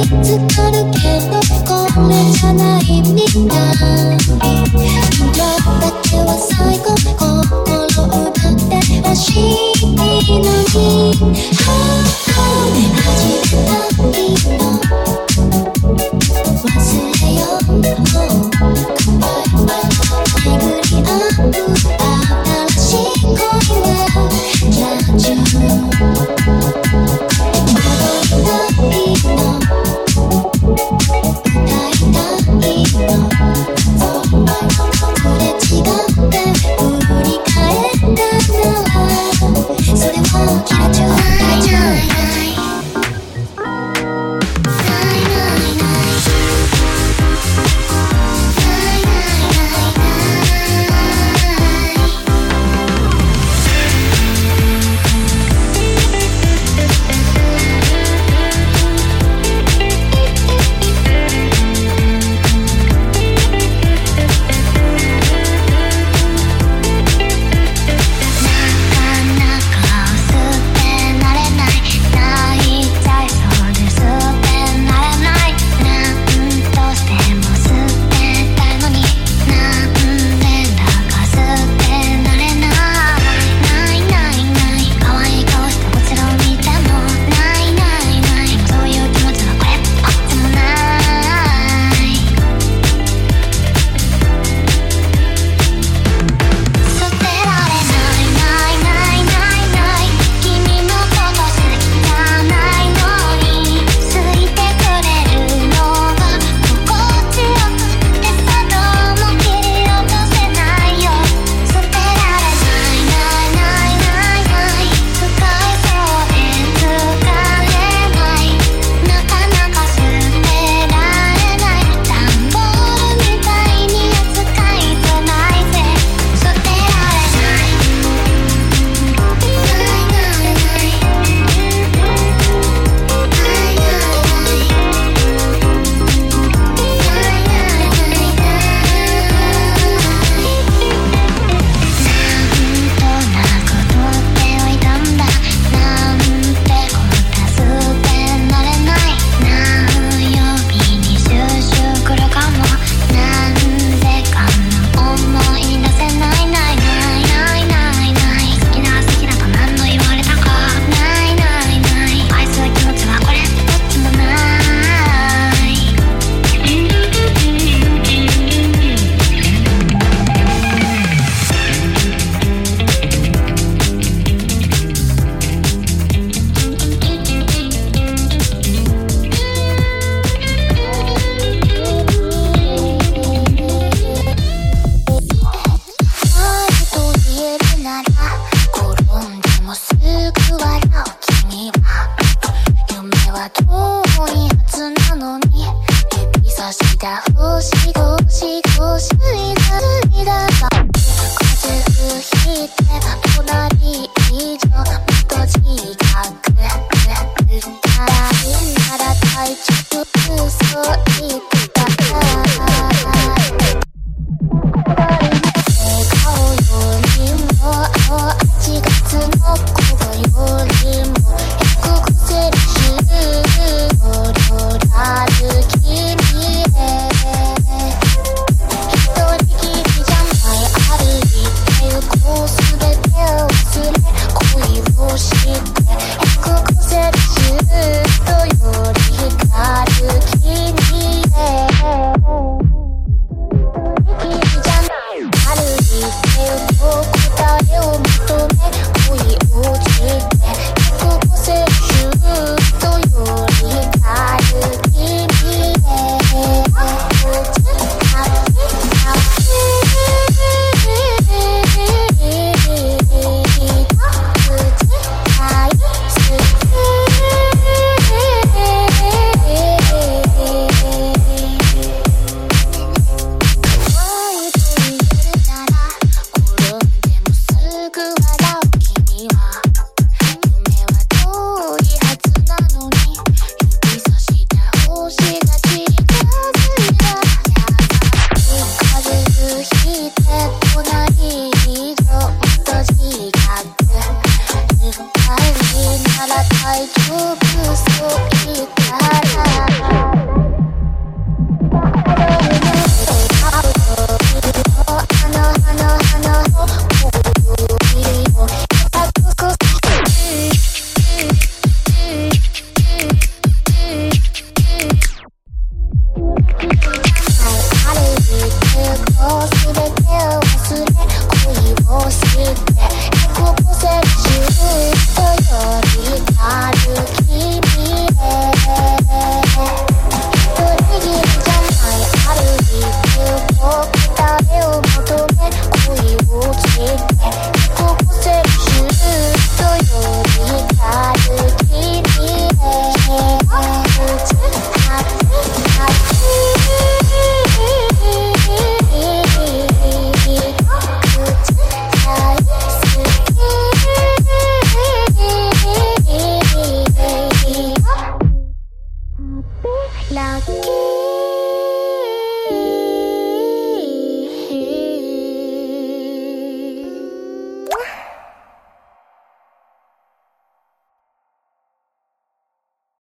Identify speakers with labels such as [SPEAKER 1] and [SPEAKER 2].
[SPEAKER 1] つかる
[SPEAKER 2] けど
[SPEAKER 1] これじゃ
[SPEAKER 2] ないみたい色だ
[SPEAKER 1] けは最高
[SPEAKER 2] 心
[SPEAKER 1] 奪ってほしいのに。